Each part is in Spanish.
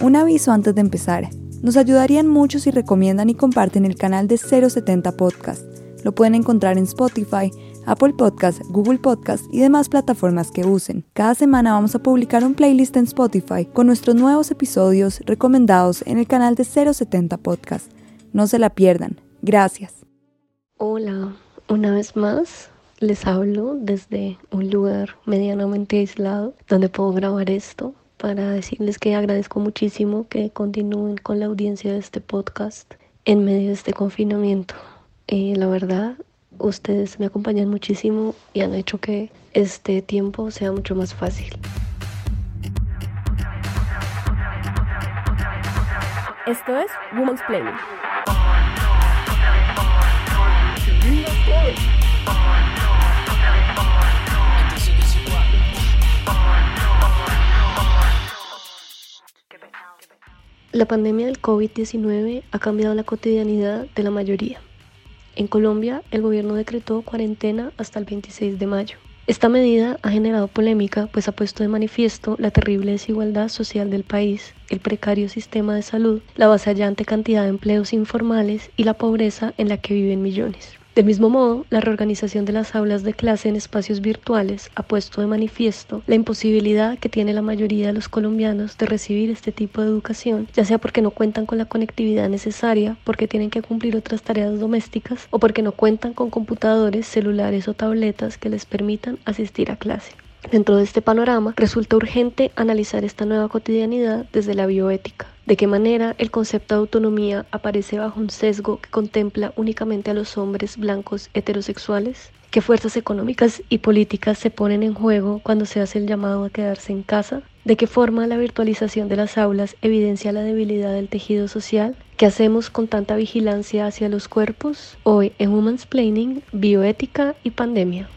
Un aviso antes de empezar. Nos ayudarían mucho si recomiendan y comparten el canal de 070 Podcast. Lo pueden encontrar en Spotify, Apple Podcast, Google Podcast y demás plataformas que usen. Cada semana vamos a publicar un playlist en Spotify con nuestros nuevos episodios recomendados en el canal de 070 Podcast. No se la pierdan. Gracias. Hola, una vez más les hablo desde un lugar medianamente aislado donde puedo grabar esto para decirles que agradezco muchísimo que continúen con la audiencia de este podcast en medio de este confinamiento. Eh, la verdad, ustedes me acompañan muchísimo y han hecho que este tiempo sea mucho más fácil. Esto es Women's Planning. La pandemia del COVID-19 ha cambiado la cotidianidad de la mayoría. En Colombia, el gobierno decretó cuarentena hasta el 26 de mayo. Esta medida ha generado polémica, pues ha puesto de manifiesto la terrible desigualdad social del país, el precario sistema de salud, la vasallante cantidad de empleos informales y la pobreza en la que viven millones. Del mismo modo, la reorganización de las aulas de clase en espacios virtuales ha puesto de manifiesto la imposibilidad que tiene la mayoría de los colombianos de recibir este tipo de educación, ya sea porque no cuentan con la conectividad necesaria, porque tienen que cumplir otras tareas domésticas o porque no cuentan con computadores, celulares o tabletas que les permitan asistir a clase. Dentro de este panorama, resulta urgente analizar esta nueva cotidianidad desde la bioética. De qué manera el concepto de autonomía aparece bajo un sesgo que contempla únicamente a los hombres blancos heterosexuales. ¿Qué fuerzas económicas y políticas se ponen en juego cuando se hace el llamado a quedarse en casa? ¿De qué forma la virtualización de las aulas evidencia la debilidad del tejido social? ¿Qué hacemos con tanta vigilancia hacia los cuerpos? Hoy en Women's Planning, Bioética y Pandemia.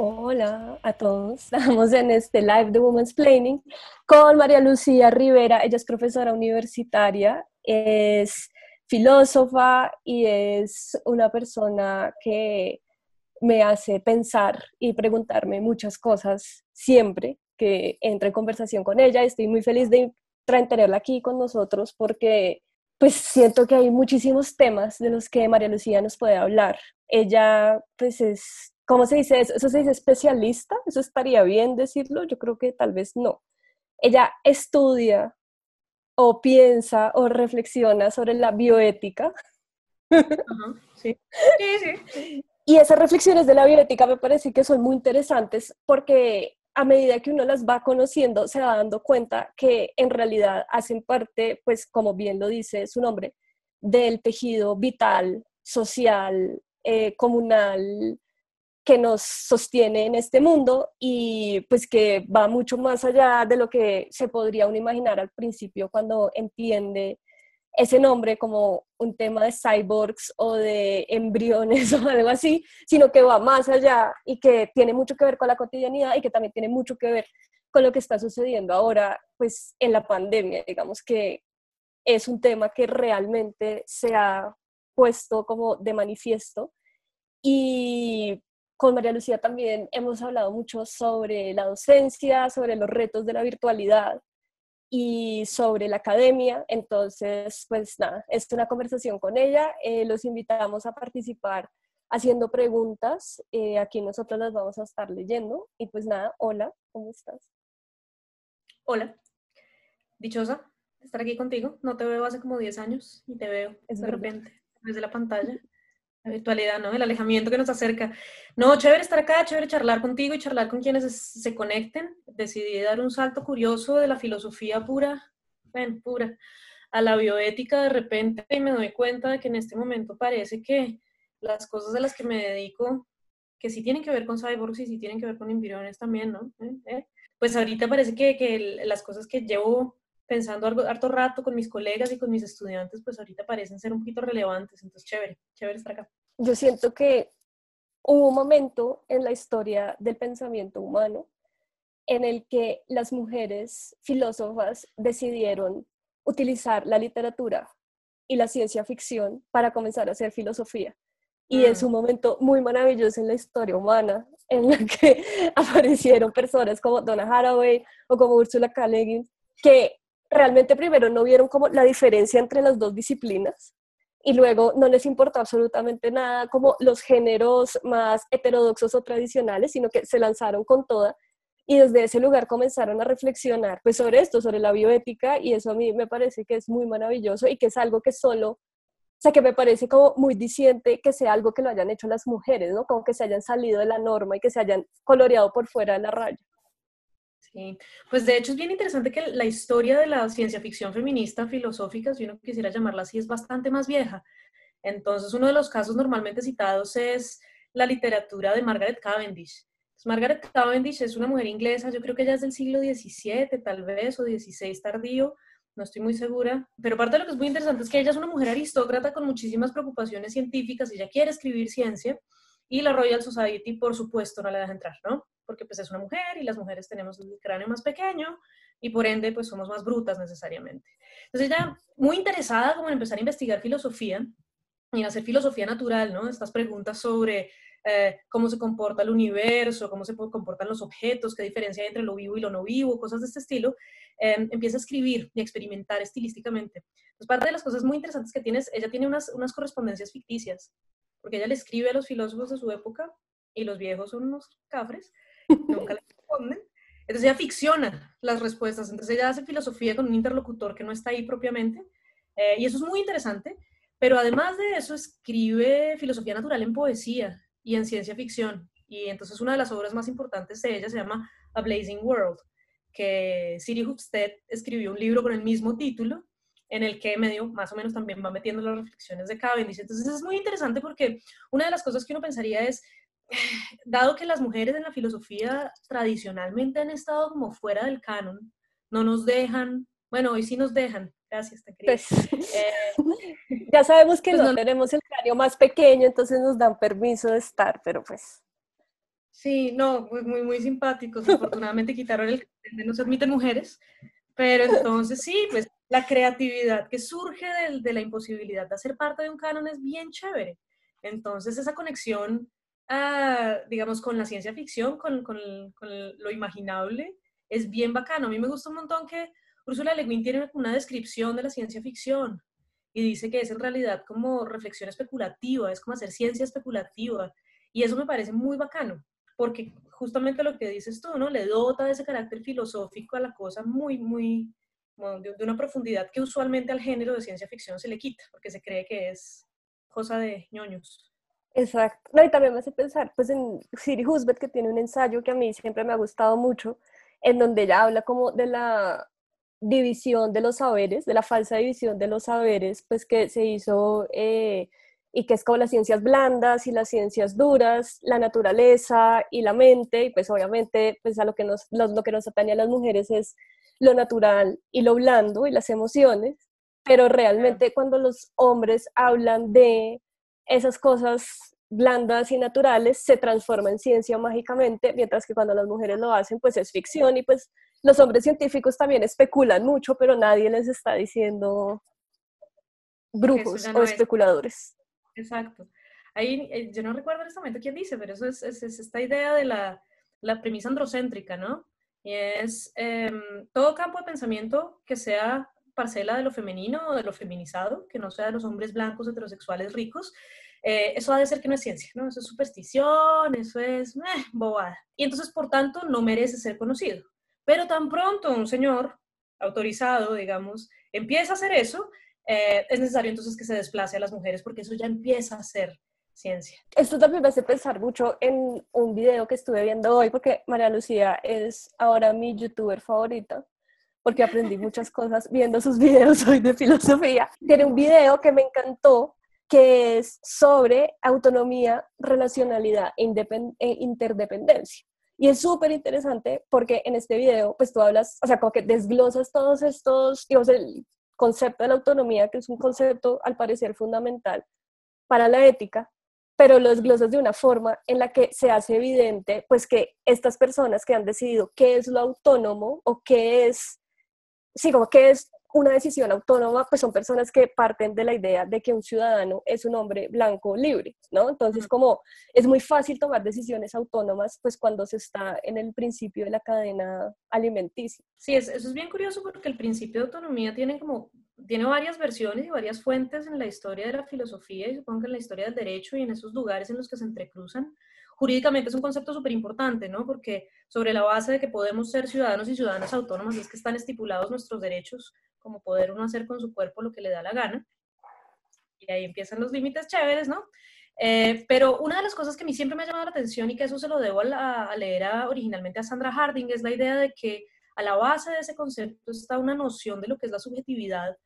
Hola a todos, estamos en este live de Women's Planning con María Lucía Rivera, ella es profesora universitaria, es filósofa y es una persona que me hace pensar y preguntarme muchas cosas siempre que entre en conversación con ella. Estoy muy feliz de tenerla aquí con nosotros porque pues siento que hay muchísimos temas de los que María Lucía nos puede hablar. Ella pues es ¿Cómo se dice eso? ¿Eso se dice especialista? ¿Eso estaría bien decirlo? Yo creo que tal vez no. Ella estudia o piensa o reflexiona sobre la bioética. sí. sí, sí. Y esas reflexiones de la bioética me parece que son muy interesantes porque a medida que uno las va conociendo se va dando cuenta que en realidad hacen parte, pues como bien lo dice su nombre, del tejido vital, social, eh, comunal, que nos sostiene en este mundo y pues que va mucho más allá de lo que se podría uno imaginar al principio cuando entiende ese nombre como un tema de cyborgs o de embriones o algo así, sino que va más allá y que tiene mucho que ver con la cotidianidad y que también tiene mucho que ver con lo que está sucediendo ahora pues en la pandemia, digamos que es un tema que realmente se ha puesto como de manifiesto. Y con María Lucía también hemos hablado mucho sobre la docencia, sobre los retos de la virtualidad y sobre la academia. Entonces, pues nada, es una conversación con ella. Eh, los invitamos a participar haciendo preguntas. Eh, aquí nosotros las vamos a estar leyendo. Y pues nada, hola, ¿cómo estás? Hola, dichosa de estar aquí contigo. No te veo hace como 10 años y te veo de repente desde la pantalla la virtualidad, ¿no? El alejamiento que nos acerca. No, chévere estar acá, chévere charlar contigo y charlar con quienes se conecten. Decidí dar un salto curioso de la filosofía pura, ven, pura, a la bioética de repente y me doy cuenta de que en este momento parece que las cosas de las que me dedico, que sí tienen que ver con cyborgs y sí tienen que ver con embriones también, ¿no? ¿Eh? ¿Eh? Pues ahorita parece que, que las cosas que llevo pensando algo, harto rato con mis colegas y con mis estudiantes, pues ahorita parecen ser un poquito relevantes. Entonces, chévere, chévere estar acá. Yo siento que hubo un momento en la historia del pensamiento humano en el que las mujeres filósofas decidieron utilizar la literatura y la ciencia ficción para comenzar a hacer filosofía. y es un momento muy maravilloso en la historia humana en la que aparecieron personas como Donna Haraway o como Ursula K. Le Guin, que realmente primero no vieron como la diferencia entre las dos disciplinas y luego no les importó absolutamente nada como los géneros más heterodoxos o tradicionales, sino que se lanzaron con toda y desde ese lugar comenzaron a reflexionar pues sobre esto, sobre la bioética y eso a mí me parece que es muy maravilloso y que es algo que solo o sea, que me parece como muy diciente que sea algo que lo hayan hecho las mujeres, ¿no? Como que se hayan salido de la norma y que se hayan coloreado por fuera de la raya. Sí, pues de hecho es bien interesante que la historia de la ciencia ficción feminista filosófica, si uno quisiera llamarla así, es bastante más vieja. Entonces, uno de los casos normalmente citados es la literatura de Margaret Cavendish. Margaret Cavendish es una mujer inglesa, yo creo que ella es del siglo XVII, tal vez, o XVI tardío, no estoy muy segura, pero parte de lo que es muy interesante es que ella es una mujer aristócrata con muchísimas preocupaciones científicas, ella quiere escribir ciencia y la Royal Society, por supuesto, no la deja entrar, ¿no? Porque pues es una mujer y las mujeres tenemos el cráneo más pequeño y por ende pues somos más brutas necesariamente. Entonces ella muy interesada como en empezar a investigar filosofía y en hacer filosofía natural, ¿no? Estas preguntas sobre eh, cómo se comporta el universo, cómo se comportan los objetos, qué diferencia hay entre lo vivo y lo no vivo, cosas de este estilo, em, empieza a escribir y experimentar estilísticamente. Entonces, parte de las cosas muy interesantes que tienes, ella tiene unas, unas correspondencias ficticias, porque ella le escribe a los filósofos de su época y los viejos son unos cafres, nunca le responden. Entonces ella ficciona las respuestas, entonces ella hace filosofía con un interlocutor que no está ahí propiamente, eh, y eso es muy interesante, pero además de eso escribe filosofía natural en poesía, y en ciencia ficción. Y entonces una de las obras más importantes de ella se llama A Blazing World, que Siri Hupstead escribió un libro con el mismo título, en el que medio más o menos también va metiendo las reflexiones de Cavendish. Entonces es muy interesante porque una de las cosas que uno pensaría es, dado que las mujeres en la filosofía tradicionalmente han estado como fuera del canon, no nos dejan, bueno, hoy sí nos dejan, gracias, te pues, eh, ya sabemos que pues no, tenemos el cráneo más pequeño, entonces nos dan permiso de estar, pero pues... Sí, no, pues muy, muy simpáticos. Afortunadamente quitaron el no se admiten mujeres, pero entonces sí, pues la creatividad que surge de, de, la imposibilidad de hacer parte de un canon es bien chévere. Entonces esa conexión, ah, digamos, con la ciencia ficción, con, con, con, lo imaginable, es bien bacano. A mí me gusta un montón que Ursula Le Guin tiene una descripción de la ciencia ficción y dice que es en realidad como reflexión especulativa, es como hacer ciencia especulativa. Y eso me parece muy bacano, porque justamente lo que dices tú, ¿no? Le dota de ese carácter filosófico a la cosa muy, muy, de, una profundidad que usualmente al género de ciencia ficción se le quita, porque se cree que es cosa de ñoños. Exacto. No, y también me hace pensar, pues en Siri Husbeth, que tiene un ensayo que a mí siempre me ha gustado mucho, en donde ella habla como de la división de los saberes, de la falsa división de los saberes, pues que se hizo eh, y que es como las ciencias blandas y las ciencias duras, la naturaleza y la mente, y pues obviamente pues a lo que nos, lo, que nos atañe a las mujeres es lo natural y lo blando y las emociones, pero realmente cuando los hombres hablan de esas cosas blandas y naturales, se transforma en ciencia mágicamente, mientras que cuando las mujeres lo hacen, pues es ficción y pues los hombres científicos también especulan mucho, pero nadie les está diciendo brujos o especuladores. Exacto. Ahí, eh, yo no recuerdo en este momento quién dice, pero eso es, esta idea de la, la, premisa androcéntrica, ¿no? Y es em, todo campo de pensamiento que sea parcela de lo femenino o de lo feminizado, que no sea de los hombres blancos heterosexuales ricos, eh, eso ha de ser que no es ciencia, ¿no? Eso es superstición, eso es eh, bobada. Y entonces, por tanto, no merece ser conocido. Pero tan pronto un señor autorizado, digamos, empieza a hacer eso, eh, es necesario entonces que se desplace a las mujeres porque eso ya empieza a ser ciencia. Esto también me hace pensar mucho en un video que estuve viendo hoy porque María Lucía es ahora mi youtuber favorita porque aprendí muchas cosas viendo sus videos hoy de filosofía. Tiene un video que me encantó que es sobre autonomía, relacionalidad e, e interdependencia. Y es súper interesante porque en este video, pues tú hablas, o sea, como que desglosas todos estos, digamos, el concepto de la autonomía, que es un concepto al parecer fundamental para la ética, pero lo desglosas de una forma en la que se hace evidente, pues que estas personas que han decidido qué es lo autónomo o qué es, sí, como qué es una decisión autónoma, pues son personas que parten de la idea de que un ciudadano es un hombre blanco libre, ¿no? Entonces, como es muy fácil tomar decisiones autónomas, pues cuando se está en el principio de la cadena alimenticia. Sí, eso es bien curioso porque el principio de autonomía tiene como, tiene varias versiones y varias fuentes en la historia de la filosofía y supongo que en la historia del derecho y en esos lugares en los que se entrecruzan jurídicamente es un concepto súper importante, ¿no? Porque sobre la base de que podemos ser ciudadanos y ciudadanas autónomas, es que están estipulados nuestros derechos, como poder uno hacer con su cuerpo lo que le da la gana. Y ahí empiezan los límites chéveres, ¿no? Eh, pero una de las cosas que a mí siempre me ha llamado la atención y que eso se lo debo a, leer originalmente a Sandra Harding es la idea de que a la base de ese concepto está una noción de lo que es la subjetividad,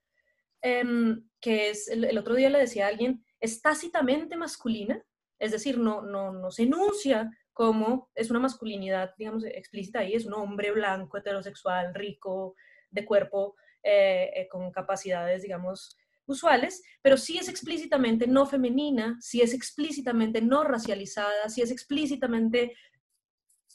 em, que es, el, el, otro día le decía a alguien, es tácitamente masculina, es decir, no, no, no se enuncia como es una masculinidad, digamos, explícita ahí, es un hombre blanco, heterosexual, rico, de cuerpo, eh, eh, con capacidades, digamos, usuales, pero sí es explícitamente no femenina, sí es explícitamente no racializada, sí es explícitamente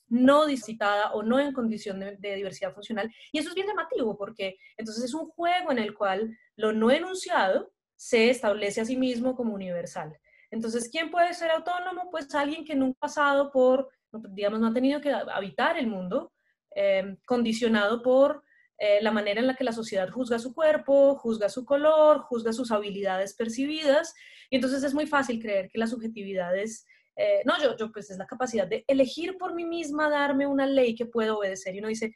no discitada o no en condición de, de, diversidad funcional. Y eso es bien llamativo porque entonces es un juego en el cual lo no enunciado se establece a sí mismo como universal. Entonces, ¿quién puede ser autónomo? Pues alguien que nunca ha pasado por, digamos, no ha tenido que habitar el mundo, eh, condicionado por eh, la manera en la que la sociedad juzga su cuerpo, juzga su color, juzga sus habilidades percibidas. Y entonces es muy fácil creer que la subjetividad es, eh, no, yo, yo, pues es la capacidad de elegir por mí misma, darme una ley que puedo obedecer. Y uno dice,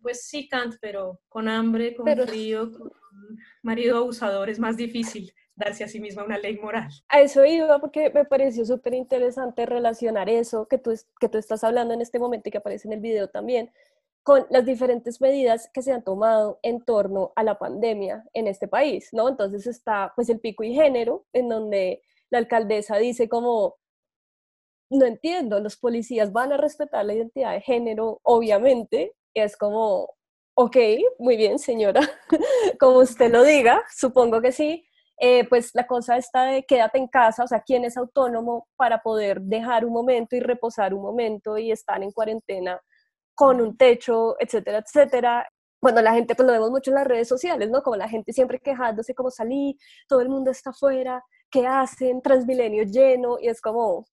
pues sí, Kant, pero con hambre, con frío, con marido abusador es más difícil darse a sí misma una ley moral. A eso iba porque me pareció súper interesante relacionar eso que tú, que tú estás hablando en este momento y que aparece en el video también, con las diferentes medidas que se han tomado en torno a la pandemia en este país, ¿no? Entonces está pues el pico y género, en donde la alcaldesa dice como, no entiendo, los policías van a respetar la identidad de género, obviamente, y es como, ok, muy bien, señora, como usted lo diga, supongo que sí, eh, pues la cosa está de quédate en casa, o sea, quién es autónomo para poder dejar un momento y reposar un momento y estar en cuarentena con un techo, etcétera, etcétera. Cuando la gente, pues lo vemos mucho en las redes sociales, ¿no? Como la gente siempre quejándose, como salí, todo el mundo está afuera, ¿qué hacen? Transmilenio lleno, y es como,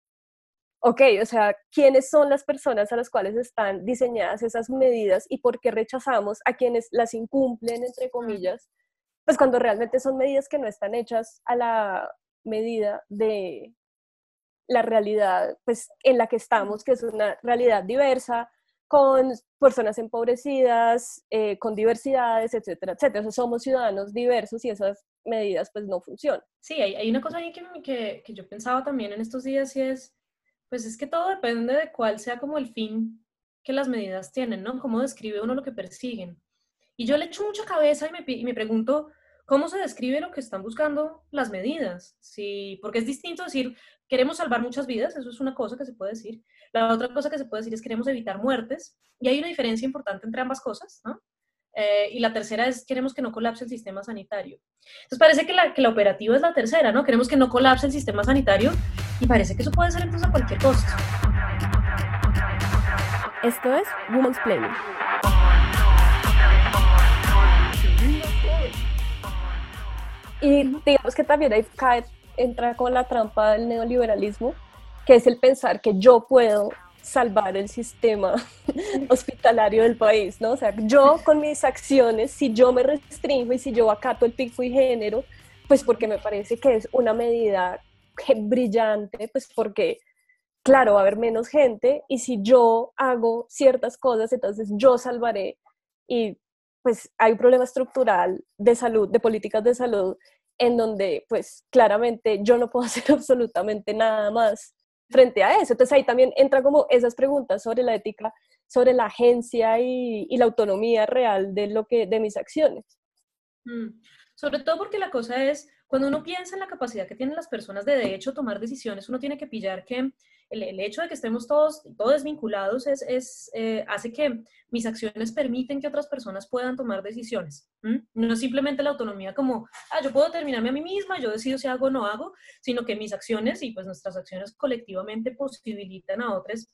ok, o sea, ¿quiénes son las personas a las cuales están diseñadas esas medidas y por qué rechazamos a quienes las incumplen, entre comillas? Pues cuando realmente son medidas que no están hechas a la medida de la realidad pues en la que estamos, que es una realidad diversa, con personas empobrecidas, eh, con diversidades, etcétera, etcétera. O sea, somos ciudadanos diversos y esas medidas pues no funcionan. Sí, hay, hay una cosa ahí que, que, que, yo pensaba también en estos días y es, pues es que todo depende de cuál sea como el fin que las medidas tienen, ¿no? Cómo describe uno lo que persiguen. Y yo le echo mucha cabeza y me, y me pregunto, ¿cómo se describe lo que están buscando las medidas? Sí, porque es distinto decir, queremos salvar muchas vidas, eso es una cosa que se puede decir. La otra cosa que se puede decir es queremos evitar muertes. Y hay una diferencia importante entre ambas cosas, ¿no? Eh, y la tercera es queremos que no colapse el sistema sanitario. Entonces parece que la, que la operativa es la tercera, ¿no? Queremos que no colapse el sistema sanitario y parece que eso puede ser entonces a cualquier costo. Esto es Women's Planning. Y digamos que también ahí cae, entra con la trampa del neoliberalismo, que es el pensar que yo puedo salvar el sistema hospitalario del país, ¿no? O sea, yo con mis acciones, si yo me restringo y si yo acato el pico y género, pues porque me parece que es una medida brillante, pues porque, claro, va a haber menos gente y si yo hago ciertas cosas, entonces yo salvaré y pues hay un problema estructural de salud, de políticas de salud, en donde pues claramente yo no puedo hacer absolutamente nada más frente a eso. Entonces ahí también entra como esas preguntas sobre la ética, sobre la agencia y, la autonomía real de, lo que, de mis acciones. Mm. Sobre todo porque la cosa es, cuando uno piensa en la capacidad que tienen las personas de de hecho tomar decisiones, uno tiene que pillar que el, hecho de que estemos todos, todos vinculados es, es eh, hace que mis acciones permiten que otras personas puedan tomar decisiones. No es simplemente la autonomía como, ah, yo puedo determinarme a mí misma, yo decido si hago o no hago, sino que mis acciones y pues nuestras acciones colectivamente posibilitan a otros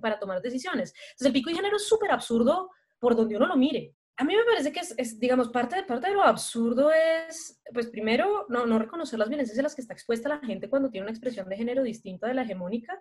para tomar decisiones. Entonces el pico y género es súper absurdo por donde uno lo mire. A mí me parece que es, digamos, parte de, parte de lo absurdo es, pues primero, no, no reconocer las violencias a las que está expuesta la gente cuando tiene una expresión de género distinta de la hegemónica.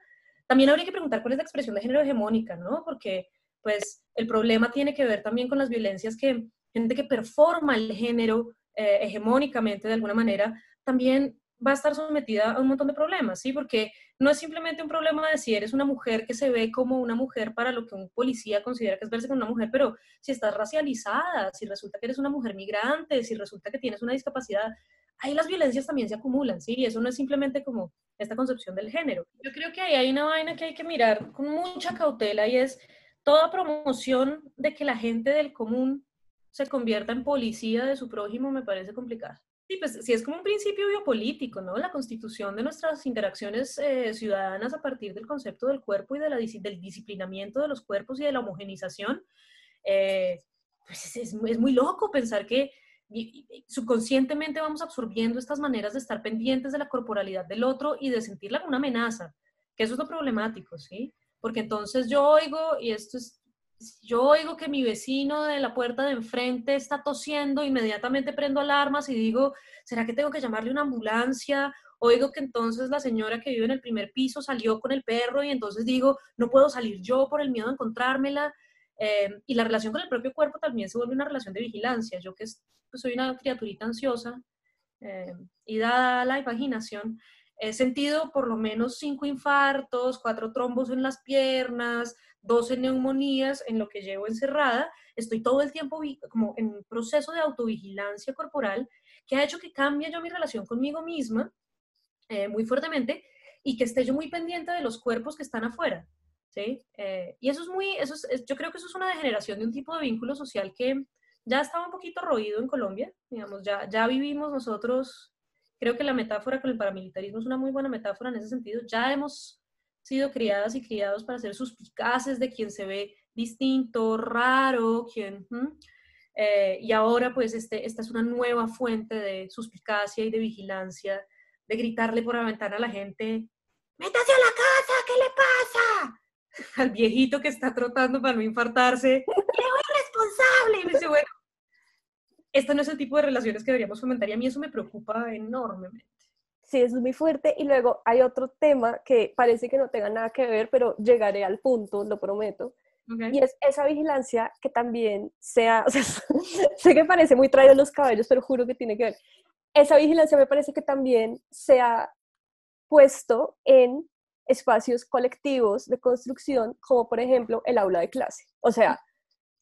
También habría que preguntar cuál es la expresión de género hegemónica, ¿no? Porque, pues, el problema tiene que ver también con las violencias que gente que performa el género eh, hegemónicamente de alguna manera, también va a estar sometida a un montón de problemas, ¿sí? Porque no es simplemente un problema de si eres una mujer que se ve como una mujer para lo que un policía considera que es verse como una mujer, pero si estás racializada, si resulta que eres una mujer migrante, si resulta que tienes una discapacidad, ahí las violencias también se acumulan, ¿sí? Eso no es simplemente como esta concepción del género. Yo creo que ahí hay una vaina que hay que mirar con mucha cautela y es toda promoción de que la gente del común se convierta en policía de su prójimo me parece complicado. Sí, pues sí es como un principio biopolítico, ¿no? La constitución de nuestras interacciones eh, ciudadanas a partir del concepto del cuerpo y de la, del disciplinamiento de los cuerpos y de la homogenización, eh, pues es, es, muy loco pensar que subconscientemente vamos absorbiendo estas maneras de estar pendientes de la corporalidad del otro y de sentirla como una amenaza, que eso es lo problemático, ¿sí? Porque entonces yo oigo, y esto es yo oigo que mi vecino de la puerta de enfrente está tosiendo, inmediatamente prendo alarmas y digo, ¿será que tengo que llamarle una ambulancia? Oigo que entonces la señora que vive en el primer piso salió con el perro y entonces digo, no puedo salir yo por el miedo a encontrármela. Eh, y la relación con el propio cuerpo también se vuelve una relación de vigilancia. Yo que pues, soy una criaturita ansiosa eh, y dada la imaginación, he sentido por lo menos cinco infartos, cuatro trombos en las piernas, 12 neumonías en lo que llevo encerrada, estoy todo el tiempo como en un proceso de autovigilancia corporal que ha hecho que cambie yo mi relación conmigo misma eh, muy fuertemente y que esté yo muy pendiente de los cuerpos que están afuera. ¿sí? Eh, y eso es muy, eso es, yo creo que eso es una degeneración de un tipo de vínculo social que ya estaba un poquito roído en Colombia, digamos, ya, ya vivimos nosotros, creo que la metáfora con el paramilitarismo es una muy buena metáfora en ese sentido, ya hemos sido criadas y criados para ser suspicaces de quien se ve distinto, raro, quien... Eh, y ahora pues este, esta es una nueva fuente de suspicacia y de vigilancia, de gritarle por la ventana a la gente, métase a la casa, ¿qué le pasa? Al viejito que está trotando para no infartarse, ¡le voy responsable! Y me dice, bueno, este no es el tipo de relaciones que deberíamos fomentar y a mí eso me preocupa enormemente. Sí, eso es muy fuerte. Y luego hay otro tema que parece que no tenga nada que ver, pero llegaré al punto, lo prometo. Y es esa vigilancia que también sea, o sea, sé que parece muy traído los cabellos, pero juro que tiene que ver. Esa vigilancia me parece que también se ha puesto en espacios colectivos de construcción, como por ejemplo el aula de clase. O sea,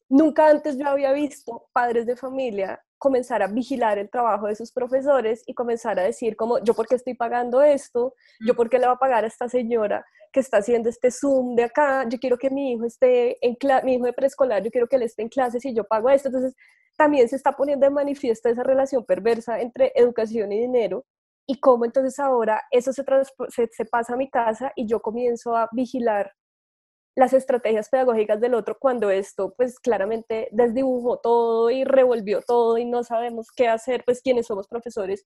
nunca antes yo había visto padres de familia comenzar a vigilar el trabajo de sus profesores y comenzar a decir como, yo por qué estoy pagando esto, yo por qué le voy a pagar a esta señora que está haciendo este Zoom de acá, yo quiero que mi hijo esté en mi hijo de preescolar, yo quiero que él esté en clases y yo pago esto. Entonces, también se está poniendo de manifiesto esa relación perversa entre educación y dinero y cómo entonces ahora eso se pasa a mi casa y yo comienzo a vigilar las estrategias pedagógicas del otro cuando esto pues claramente desdibujó todo y revolvió todo y no sabemos qué hacer pues quienes somos profesores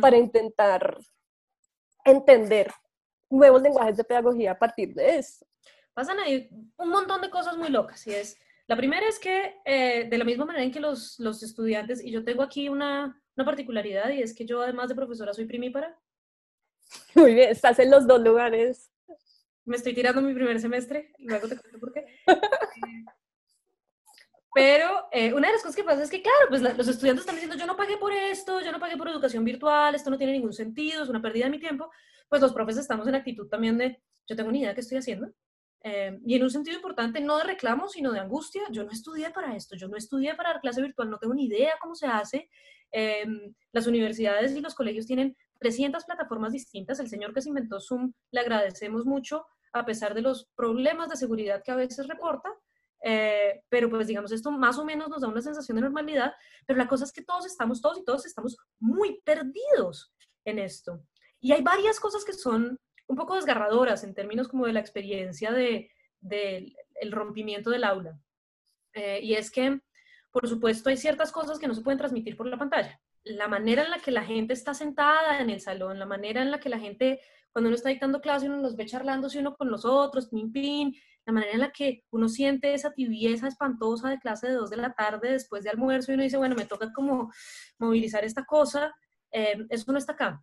para intentar entender nuevos lenguajes de pedagogía a partir de eso. Pasan ahí un montón de cosas muy locas y es, la primera es que eh, de la misma manera en que los, los estudiantes, y yo tengo aquí una, una particularidad y es que yo además de profesora soy primípara. Muy bien, estás en los dos lugares me estoy tirando mi primer semestre, luego te cuento por qué. Pero eh, una de las cosas que pasa es que, claro, pues los estudiantes están diciendo, yo no pagué por esto, yo no pagué por educación virtual, esto no tiene ningún sentido, es una pérdida de mi tiempo. Pues los profes estamos en actitud también de, yo tengo ni idea de qué estoy haciendo. Eh, y en un sentido importante, no de reclamo, sino de angustia. Yo no estudié para esto, yo no estudié para dar clase virtual, no tengo ni idea cómo se hace. Eh, las universidades y los colegios tienen 300 plataformas distintas. El señor que se inventó Zoom, le agradecemos mucho a pesar de los problemas de seguridad que a veces reporta, eh, pero pues digamos, esto más o menos nos da una sensación de normalidad, pero la cosa es que todos estamos, todos y todos estamos muy perdidos en esto. Y hay varias cosas que son un poco desgarradoras en términos como de la experiencia del de, el rompimiento del aula. Eh, y es que, por supuesto, hay ciertas cosas que no se pueden transmitir por la pantalla. La manera en la que la gente está sentada en el salón, la manera en la que la gente cuando uno está dictando clase, uno los ve charlándose uno con los otros, pin, pin, la manera en la que uno siente esa tibieza espantosa de clase de 2 de la tarde después de almuerzo y uno dice, bueno, me toca como movilizar esta cosa, eh, eso no está acá.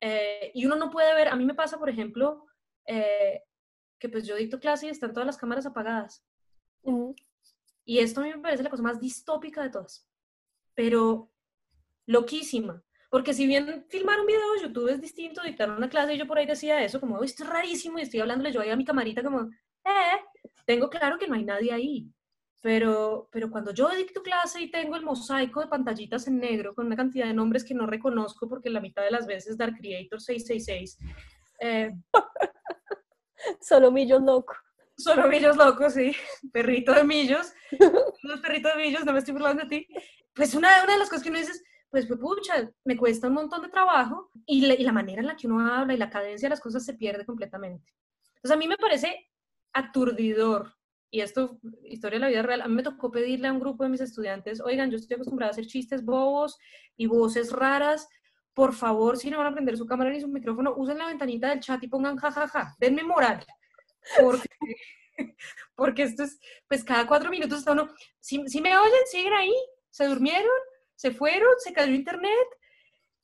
Eh, y uno no puede ver, a mí me pasa, por ejemplo, eh, que pues yo dicto clase y están todas las cámaras apagadas. Y esto a mí me parece la cosa más distópica de todas, pero loquísima. Porque si bien filmar un video de YouTube es distinto, dictar una clase, y yo por ahí decía eso, como, esto es rarísimo, y estoy hablándole yo ahí a mi camarita como, eh, tengo claro que no hay nadie ahí. Pero, pero cuando yo dicto clase y tengo el mosaico de pantallitas en negro con una cantidad de nombres que no reconozco porque la mitad de las veces Dark Creator 666. Eh, Solo millos locos. Solo millos locos, sí. Perrito de millos. Los perritos de millos, no me estoy burlando de ti. Pues una, una de las cosas que uno dice pues, pues pucha, me cuesta un montón de trabajo y, y la manera en la que uno habla y la cadencia de las cosas se pierde completamente. Entonces a mí me parece aturdidor y esto, historia de la vida real, a mí me tocó pedirle a un grupo de mis estudiantes, oigan, yo estoy acostumbrada a hacer chistes bobos y voces raras, por favor, si no van a prender su cámara ni su micrófono, usen la ventanita del chat y pongan jajaja, denme moral, porque, porque esto es, pues cada cuatro minutos está uno, si, si me oyen, siguen ahí, se durmieron, se fueron, se cayó internet,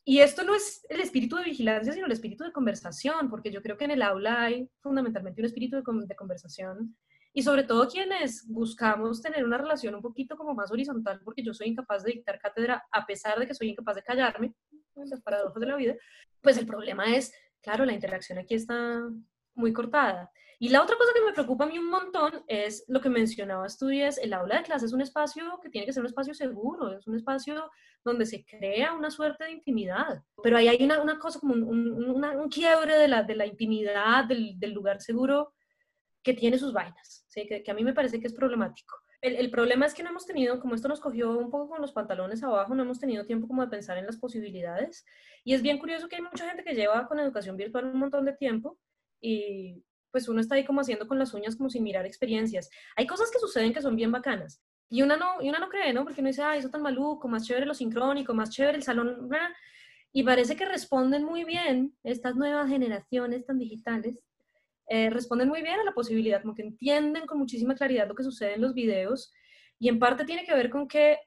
y esto no es el espíritu de vigilancia, sino el espíritu de conversación, porque yo creo que en el aula hay fundamentalmente un espíritu de, conversación y sobre todo quienes buscamos tener una relación un poquito como más horizontal, porque yo soy incapaz de dictar cátedra a pesar de que soy incapaz de callarme, las paradojas de la vida, pues el problema es, claro, la interacción aquí está muy cortada. Y la otra cosa que me preocupa a mí un montón es lo que mencionabas tú, y es el aula de clase es un espacio que tiene que ser un espacio seguro, es un espacio donde se crea una suerte de intimidad. Pero ahí hay una, una cosa como un, un, un, quiebre de la, de la intimidad, del, del lugar seguro, que tiene sus vainas, ¿sí? que, a mí me parece que es problemático. El, el, problema es que no hemos tenido, como esto nos cogió un poco con los pantalones abajo, no hemos tenido tiempo como de pensar en las posibilidades. Y es bien curioso que hay mucha gente que lleva con educación virtual un montón de tiempo y pues uno está ahí como haciendo con las uñas como sin mirar experiencias. Hay cosas que suceden que son bien bacanas. Y una no, y una no cree, ¿no? Porque uno dice, ah, eso tan maluco, más chévere lo sincrónico, más chévere el salón. Y parece que responden muy bien estas nuevas generaciones tan digitales eh, responden muy bien a la posibilidad, como que entienden con muchísima claridad lo que sucede en los videos y en parte tiene que ver con que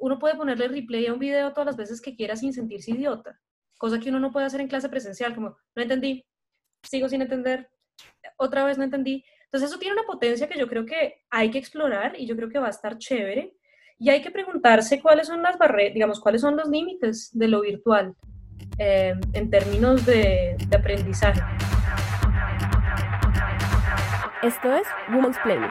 uno puede ponerle replay a un video todas las veces que quiera sin sentirse idiota, cosa que uno no puede hacer en clase presencial, como no entendí, sigo sin entender, otra vez no entendí. Entonces eso tiene una potencia que yo creo que hay que explorar y yo creo que va a estar chévere y hay que preguntarse cuáles son las barreras, digamos, cuáles son los límites de lo virtual eh, en términos de, de aprendizaje. Esto es Women's Planning.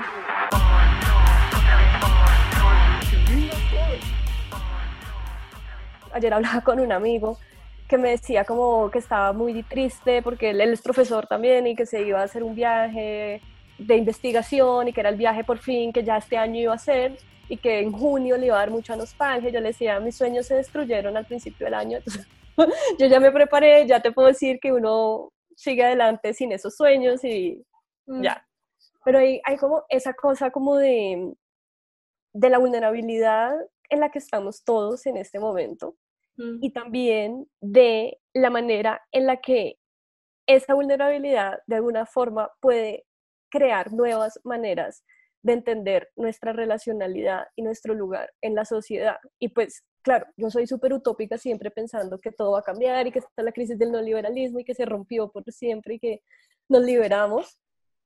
Ayer hablaba con un amigo que me decía como que estaba muy triste porque él, es profesor también y que se iba a hacer un viaje de investigación y que era el viaje por fin que ya este año iba a hacer y que en junio le iba a dar mucha nostalgia. Yo le decía, mis sueños se destruyeron al principio del año, yo ya me preparé, ya te puedo decir que uno sigue adelante sin esos sueños y mm. ya, pero hay, hay como esa cosa como de, de la vulnerabilidad en la que estamos todos en este momento mm. y también de la manera en la que esa vulnerabilidad de alguna forma puede crear nuevas maneras de entender nuestra relacionalidad y nuestro lugar en la sociedad. Y pues, claro, yo soy súper utópica siempre pensando que todo va a cambiar y que está la crisis del neoliberalismo y que se rompió por siempre y que nos liberamos,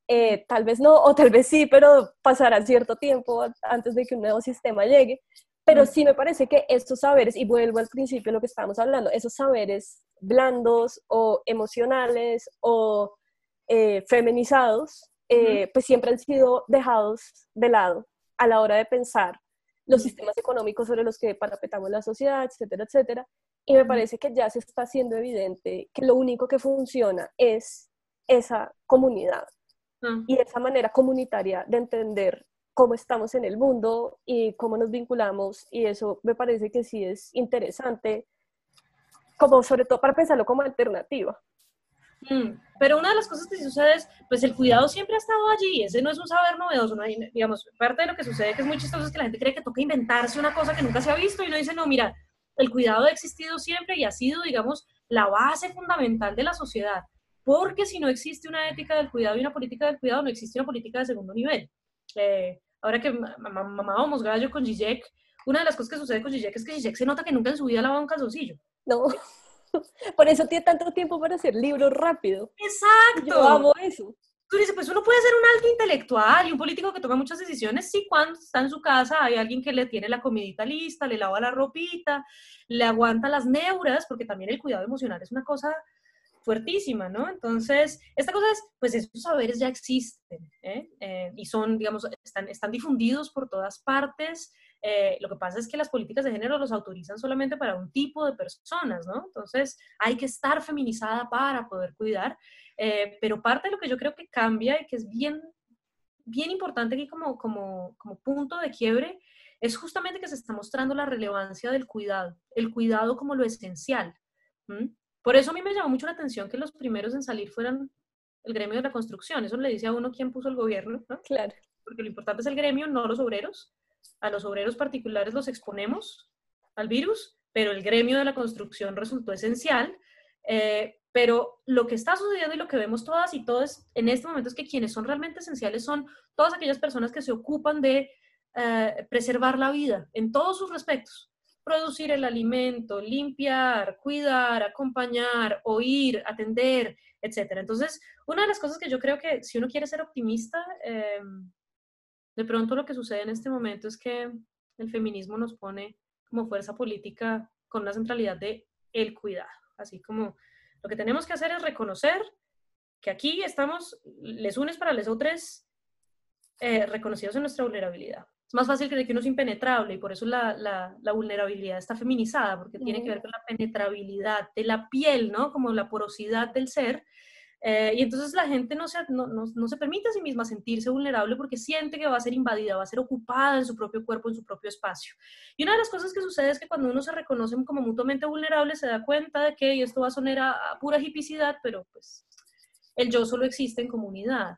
eh, tal vez no, o tal vez sí, pero pasará cierto tiempo antes de que un nuevo sistema llegue. Pero sí me parece que estos saberes, y vuelvo al principio de lo que estábamos hablando, esos saberes blandos o emocionales o eh, feminizados, eh, pues siempre han sido dejados de lado a la hora de pensar los sistemas económicos sobre los que parapetamos la sociedad, etcétera, etcétera. Y me parece que ya se está haciendo evidente que lo único que funciona es esa comunidad, Mm. y esa manera comunitaria de entender cómo estamos en el mundo y cómo nos vinculamos y eso me parece que sí es interesante, como sobre todo para pensarlo como alternativa. Mm. Pero una de las cosas que sucede es, pues el cuidado siempre ha estado allí, ese no es un saber novedoso, digamos, parte de lo que sucede que es muy chistoso es que la gente cree que toca inventarse una cosa que nunca se ha visto y uno dice, no, mira, el cuidado ha existido siempre y ha sido, digamos, la base fundamental de la sociedad porque si no existe una ética del cuidado y una política del cuidado, no existe una política de segundo nivel. Eh, ahora que mamábamos gallo con Zizek, una de las cosas que sucede con Zizek es que Zizek se nota que nunca en su vida lavado un calzoncillo. No. Por eso tiene tanto tiempo para hacer libros rápido. Exacto. Yo amo eso. Tú dices, pues uno puede ser un alto intelectual y un político que toma muchas decisiones, sí, cuando está en su casa hay alguien que le tiene la comidita lista, le lava la ropita, le aguanta las neuras, porque también el cuidado emocional es una cosa fuertísima, ¿no? Entonces, esta cosa es, pues esos saberes ya existen ¿eh? Eh, y son, digamos, están, difundidos por todas partes. Eh, lo que pasa es que las políticas de género los autorizan solamente para un tipo de personas, ¿no? Entonces, hay que estar feminizada para poder cuidar, pero parte de lo que yo creo que cambia y que es bien, bien importante aquí como, como, como punto de quiebre es justamente que se está mostrando la relevancia del cuidado, el cuidado como lo esencial. Por eso a mí me llamó mucho la atención que los primeros en salir fueran el gremio de la construcción. Eso le dice a uno quién puso el gobierno, ¿no? Claro. Porque lo importante es el gremio, no los obreros. A los obreros particulares los exponemos al virus, pero el gremio de la construcción resultó esencial. Eh, pero lo que está sucediendo y lo que vemos todas y todos en este momento es que quienes son realmente esenciales son todas aquellas personas que se ocupan de eh, preservar la vida en todos sus respectos producir el alimento, limpiar, cuidar, acompañar, oír, atender, etc. Entonces, una de las cosas que yo creo que si uno quiere ser optimista, em, de pronto lo que sucede en este momento es que el feminismo nos pone como fuerza política con la centralidad de el cuidado. Así como lo que tenemos que hacer es reconocer que aquí estamos, les unes para les otros, eh, reconocidos en nuestra vulnerabilidad es más fácil creer que uno es impenetrable y por eso la, la, vulnerabilidad está feminizada, porque tiene que ver con la penetrabilidad de la piel, ¿no? Como la porosidad del ser. Eh, y entonces la gente no se, no, no, no, se permite a sí misma sentirse vulnerable porque siente que va a ser invadida, va a ser ocupada en su propio cuerpo, en su propio espacio. Y una de las cosas que sucede es que cuando uno se reconoce como mutuamente vulnerable, se da cuenta de que, y esto va a sonar a, a pura hipicidad, pero pues el yo solo existe en comunidad.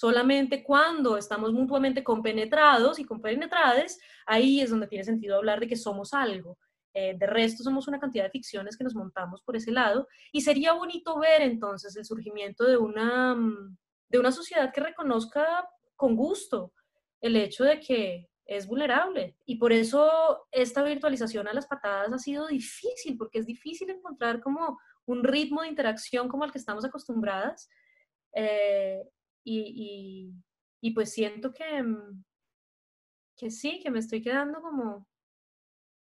Solamente cuando estamos mutuamente compenetrados y compenetradas, ahí es donde tiene sentido hablar de que somos algo. Eh, de resto, somos una cantidad de ficciones que nos montamos por ese lado. Y sería bonito ver entonces el surgimiento de una, mm, de una sociedad que reconozca con gusto el hecho de que es vulnerable. Y por eso esta virtualización a las patadas ha sido difícil, porque es difícil encontrar como un ritmo de interacción como al que estamos acostumbradas. Eh, y, y, pues siento que, mm, que sí, que me estoy quedando como,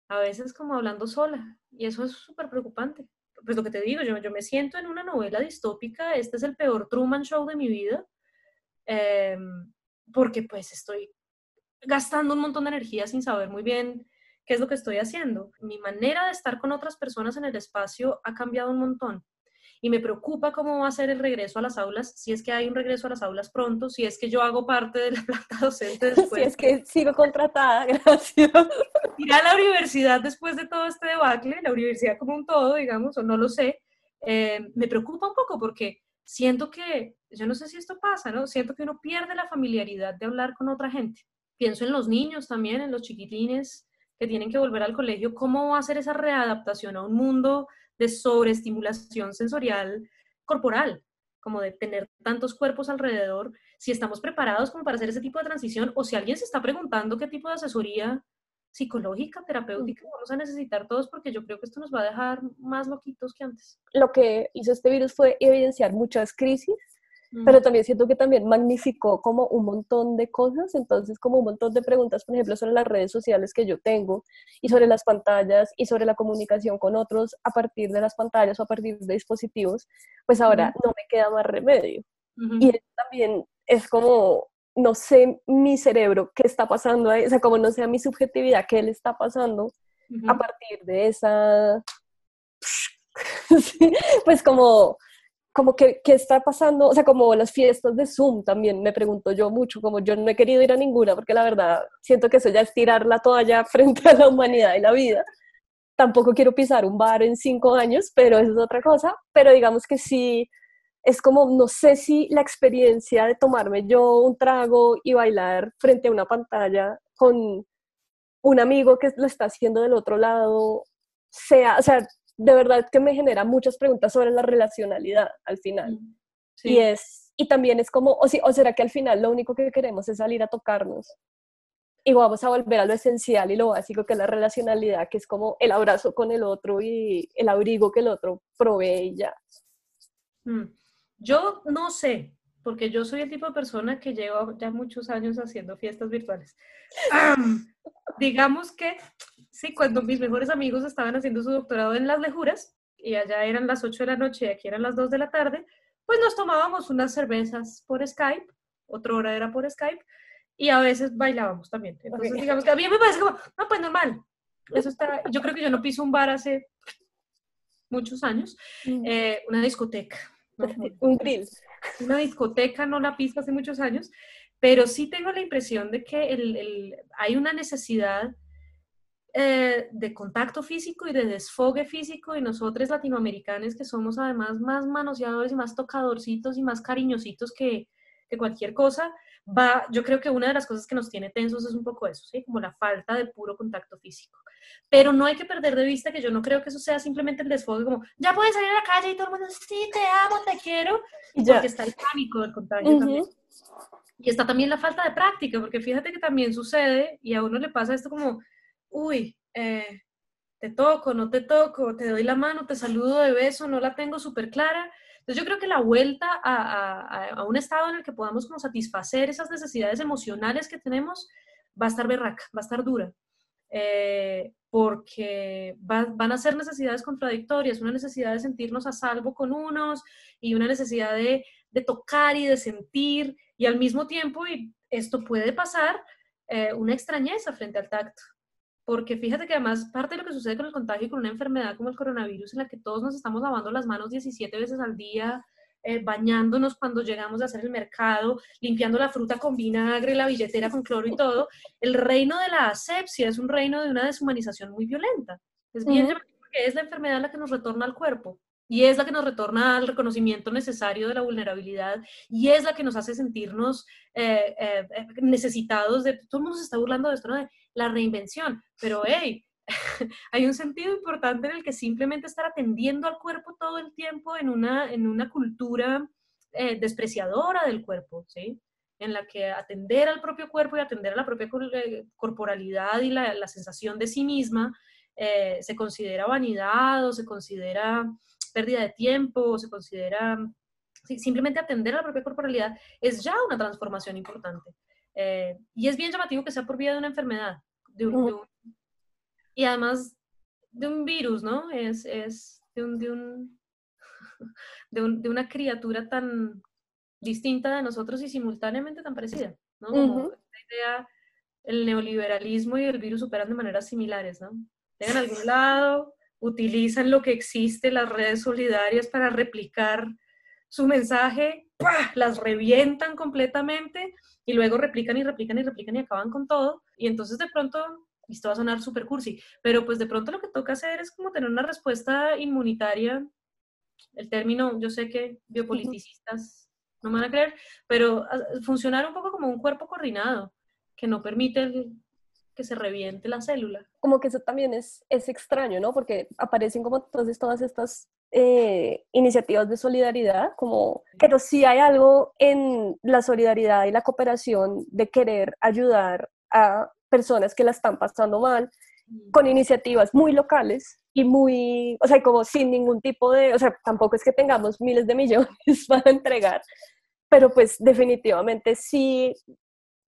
a veces como hablando sola. Y eso es súper preocupante. Pues lo que te digo, yo, yo me siento en una novela distópica, este es el peor Truman Show de mi vida, em, porque pues estoy gastando un montón de energía sin saber muy bien qué es lo que estoy haciendo. Mi manera de estar con otras personas en el espacio ha cambiado un montón y me preocupa cómo va a ser el regreso a las aulas, si es que hay un regreso a las aulas pronto, si es que yo hago parte de la planta docente después. Si es que sigo contratada, gracias. Ir a la universidad después de todo este debacle, la universidad como un todo, digamos, o no lo sé, eh, me preocupa un poco porque siento que, yo no sé si esto pasa, ¿no? Siento que uno pierde la familiaridad de hablar con otra gente. Pienso en los niños también, en los chiquitines que tienen que volver al colegio, ¿cómo va a ser esa readaptación a un mundo de sobreestimulación sensorial corporal, como de tener tantos cuerpos alrededor, si estamos preparados como para hacer ese tipo de transición o si alguien se está preguntando qué tipo de asesoría psicológica, terapéutica vamos a necesitar todos porque yo creo que esto nos va a dejar más loquitos que antes. Lo que hizo este virus fue evidenciar muchas crisis pero también siento que también magnificó como un montón de cosas, entonces como un montón de preguntas, por ejemplo, sobre las redes sociales que yo tengo y sobre las pantallas y sobre la comunicación con otros a partir de las pantallas o a partir de dispositivos, pues ahora no me queda más remedio. Y también es como, no sé mi cerebro qué está pasando ahí, o sea, como no sé a mi subjetividad qué le está pasando a partir de esa... pues como como que, ¿qué está pasando? O sea, como las fiestas de Zoom también me pregunto yo mucho, como yo no he querido ir a ninguna, porque la verdad siento que eso ya es tirar la toalla frente a la humanidad y la vida. Tampoco quiero pisar un bar en cinco años, pero eso es otra cosa. Pero digamos que sí, es como, no sé si la experiencia de tomarme yo un trago y bailar frente a una pantalla con un amigo que lo está haciendo del otro lado, sea, o sea, de verdad que me genera muchas preguntas sobre la relacionalidad al final. Mm, y es, y también es como, o, si, o será que al final lo único que queremos es salir a tocarnos y vamos a volver a lo esencial y lo básico que es la relacionalidad, que es como el abrazo con el otro y el abrigo que el otro provee y ya. Mm. Yo no sé, porque yo soy el tipo de persona que llevo ya muchos años haciendo fiestas virtuales. digamos que, sí, cuando mis mejores amigos estaban haciendo su doctorado en las lejuras, y allá eran las 8 de la noche y aquí eran las 2 de la tarde, pues nos tomábamos unas cervezas por Skype, otra hora era por Skype, y a veces bailábamos también. Entonces, digamos que a mí me parece como, no, pues normal. Eso está, yo creo que yo no piso un bar hace muchos años, mm. eh, una discoteca. un grill. Una discoteca no la piso hace muchos años, pero sí tengo la impresión de que el, el, hay una necesidad eh, de contacto físico y de desfogue físico y nosotros latinoamericanos que somos además más manoseadores y más tocadorcitos y más cariñositos que, que cualquier cosa, va, yo creo que una de las cosas que nos tiene tensos es un poco eso, ¿sí? Como la falta de puro contacto físico. Pero no hay que perder de vista que yo no creo que eso sea simplemente el desfogue, como, ya puedes salir a la calle y todo el mundo, sí, te amo, te quiero, ya. porque está el pánico del contagio también. Y está también la falta de práctica, porque fíjate que también sucede y a uno le pasa esto como, uy, eh, te toco, no te toco, te doy la mano, te saludo de beso, no la tengo súper clara, entonces yo creo que la vuelta a, un estado en el que podamos como satisfacer esas necesidades emocionales que tenemos va a estar berraca, va a estar dura, eh, porque van a ser necesidades contradictorias, una necesidad de sentirnos a salvo con unos y una necesidad de, tocar y de sentir, y al mismo tiempo, y esto puede pasar, eh, una extrañeza frente al tacto porque fíjate que además parte de lo que sucede con el contagio con una enfermedad como el coronavirus, en la que todos nos estamos lavando las manos 17 veces al día, eh, bañándonos cuando llegamos a hacer el mercado, limpiando la fruta con vinagre, la billetera con cloro y todo, el reino de la asepsia es un reino de una deshumanización muy violenta. Es bien porque es la enfermedad la que nos retorna al cuerpo. Y es la que nos retorna al reconocimiento necesario de la vulnerabilidad y es la que nos hace sentirnos eh, eh, necesitados de, todo el mundo se está burlando de esto, ¿no? De la reinvención, pero hey, hay un sentido importante en el que simplemente estar atendiendo al cuerpo todo el tiempo en una, en una cultura eh, despreciadora del cuerpo, ¿sí? En la que atender al propio cuerpo y atender a la propia corporalidad y la, la sensación de sí misma se considera vanidad o se considera pérdida de tiempo, se considera simplemente atender a la propia corporalidad, es ya una transformación importante. Eh, y es bien llamativo que sea por vía de una enfermedad, de un, y además de un virus, ¿no? Es, es de, un, de, un, de, una criatura tan distinta de nosotros y simultáneamente tan parecida, ¿no? Como esta idea, el neoliberalismo y el virus operan de maneras similares, ¿no? Llegan a algún lado, utilizan lo que existe, las redes solidarias, para replicar su mensaje, las revientan completamente y luego replican y replican y replican y acaban con todo. Y entonces de pronto, esto va a sonar súper cursi, pero pues de pronto lo que toca hacer es como tener una respuesta inmunitaria. El término, yo sé que biopoliticistas no me van a creer, pero ah, funcionar un poco como un cuerpo coordinado, que no permite el, que se reviente la célula. Como que eso también es, es extraño, ¿no? Porque aparecen como entonces todas estas eh, iniciativas de solidaridad, como, pero sí hay algo en la solidaridad y la cooperación de querer ayudar a personas que la están pasando mal con iniciativas muy locales y muy, o sea, como sin ningún tipo de, o sea, tampoco es que tengamos miles de millones para entregar, pero pues definitivamente sí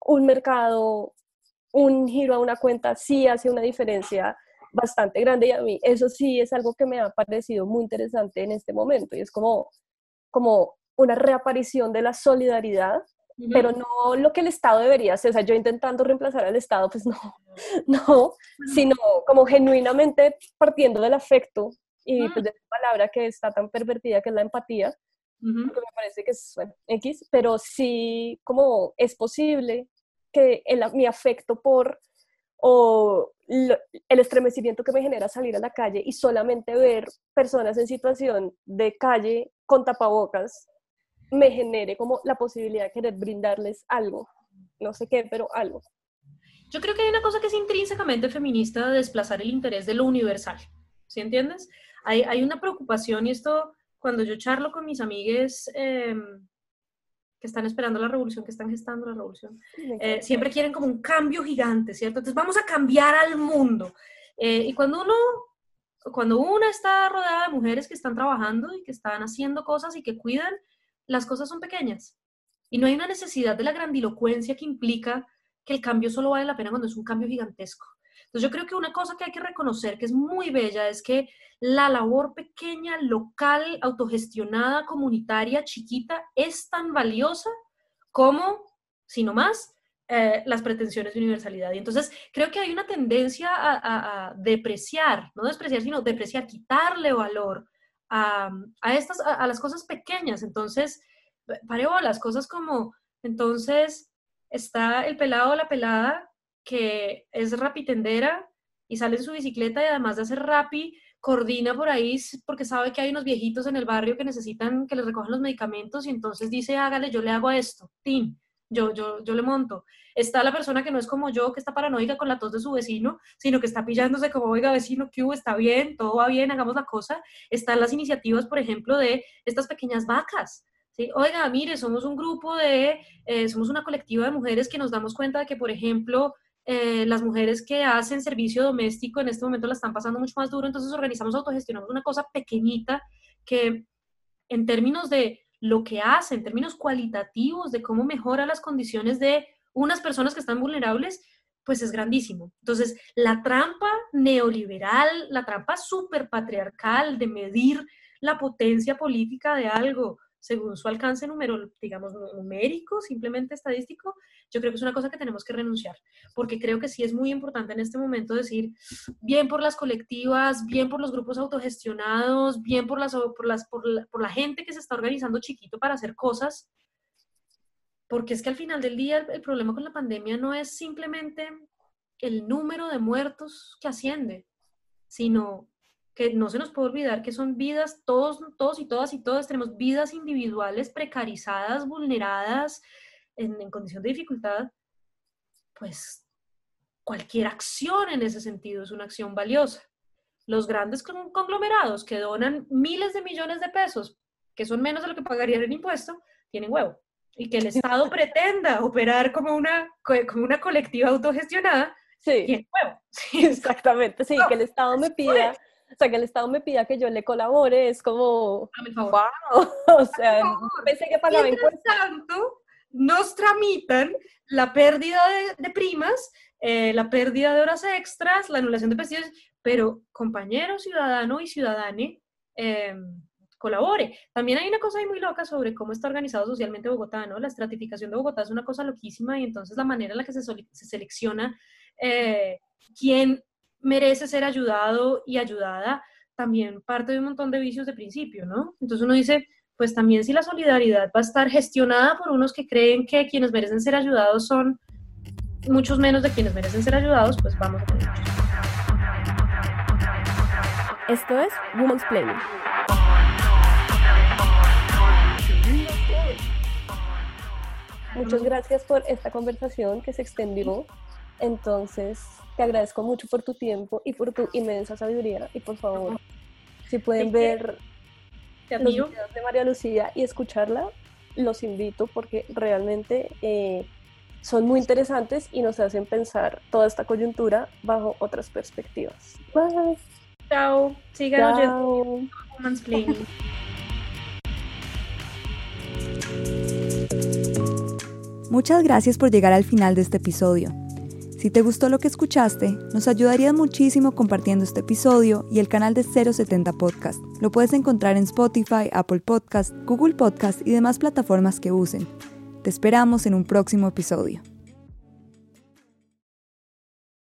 un mercado un giro a una cuenta sí hace una diferencia bastante grande y a mí eso sí es algo que me ha parecido muy interesante en este momento y es como, como una reaparición de la solidaridad, pero no lo que el Estado debería hacer, o sea, yo intentando reemplazar al Estado, pues no, no, sino como genuinamente partiendo del afecto y pues de esa palabra que está tan pervertida que es la empatía, que me parece que es, bueno, X, pero sí como es posible que el, mi afecto por o el estremecimiento que me genera salir a la calle y solamente ver personas en situación de calle con tapabocas me genere como la posibilidad de querer brindarles algo, no sé qué, pero algo. Yo creo que hay una cosa que es intrínsecamente feminista de desplazar el interés de lo universal, ¿sí entiendes? hay, hay una preocupación y esto, cuando yo charlo con mis amigues em, que están esperando la revolución, que están gestando la revolución, eh, siempre quieren como un cambio gigante, ¿cierto? Entonces vamos a cambiar al mundo. Eh, y cuando uno, cuando una está rodeada de mujeres que están trabajando y que están haciendo cosas y que cuidan, las cosas son pequeñas. Y no hay una necesidad de la grandilocuencia que implica que el cambio solo vale la pena cuando es un cambio gigantesco. Entonces yo creo que una cosa que hay que reconocer que es muy bella es que la labor pequeña, local, autogestionada, comunitaria, chiquita, es tan valiosa como, si no más, eh, las pretensiones de universalidad. Y entonces creo que hay una tendencia a, depreciar, no despreciar, sino depreciar, quitarle valor a, estas, a, las cosas pequeñas. Entonces, pare las cosas como, entonces, está el pelado o la pelada que es rapitendera y sale en su bicicleta y además de hacer rapi, coordina por ahí porque sabe que hay unos viejitos en el barrio que necesitan que les recojan los medicamentos y entonces dice, hágale, yo le hago esto, tin, yo, yo, yo le monto. Está la persona que no es como yo, que está paranoica con la tos de su vecino, sino que está pillándose como, oiga, vecino, que está bien, todo va bien, hagamos la cosa. Están las iniciativas, por ejemplo, de estas pequeñas vacas, ¿sí? Oiga, mire, somos un grupo de, eh, somos una colectiva de mujeres que nos damos cuenta de que, por ejemplo, eh, las mujeres que hacen servicio doméstico en este momento la están pasando mucho más duro, entonces organizamos, autogestionamos una cosa pequeñita que en términos de lo que hace, en términos cualitativos, de cómo mejora las condiciones de unas personas que están vulnerables, pues es grandísimo. Entonces, la trampa neoliberal, la trampa superpatriarcal de medir la potencia política de algo según su alcance número, digamos, numérico, simplemente estadístico, yo creo que es una cosa que tenemos que renunciar, porque creo que sí es muy importante en este momento decir, bien por las colectivas, bien por los grupos autogestionados, bien por, las, por, las, por, la, gente que se está organizando chiquito para hacer cosas, porque es que al final del día el problema con la pandemia no es simplemente el número de muertos que asciende, sino que no se nos puede olvidar que son vidas, todos, todos y todas y todas tenemos vidas individuales precarizadas, vulneradas, en, en condición de dificultad, pues cualquier acción en ese sentido es una acción valiosa. Los grandes conglomerados que donan miles de millones de pesos, que son menos de lo que pagarían en impuesto, tienen huevo. Y que el Estado pretenda operar como una, como una colectiva autogestionada, sí. tiene huevo. Sí, exactamente, sí, que el Estado me pida o sea, que el Estado me pida que yo le colabore, es como, wow, o sea, pensé que pagaba impuestos. tanto, nos tramitan la pérdida de, primas, eh, la pérdida de horas extras, la anulación de pensiones, pero compañero ciudadano y ciudadane, eh, colabore. También hay una cosa ahí muy loca sobre cómo está organizado socialmente Bogotá, ¿no? La estratificación de Bogotá es una cosa loquísima y entonces la manera en la que se, se selecciona eh, quién merece ser ayudado y ayudada, también parte de un montón de vicios de principio, ¿no? Entonces uno dice, pues también si la solidaridad va a estar gestionada por unos que creen que quienes merecen ser ayudados son muchos menos de quienes merecen ser ayudados, pues vamos a poner. Esto es Women's Planning. Muchas gracias por esta conversación que se extendió. Entonces, te agradezco mucho por tu tiempo y por tu inmensa sabiduría. Y por favor, si pueden ver los videos de María Lucía y escucharla, los invito porque realmente eh, son muy interesantes y nos hacen pensar toda esta coyuntura bajo otras perspectivas. Bye. Chao. Sigan Chao. Muchas gracias por llegar al final de este episodio. Si te gustó lo que escuchaste, nos ayudarías muchísimo compartiendo este episodio y el canal de 070 Podcast. Lo puedes encontrar en Spotify, Apple Podcast, Google Podcast y demás plataformas que usen. Te esperamos en un próximo episodio.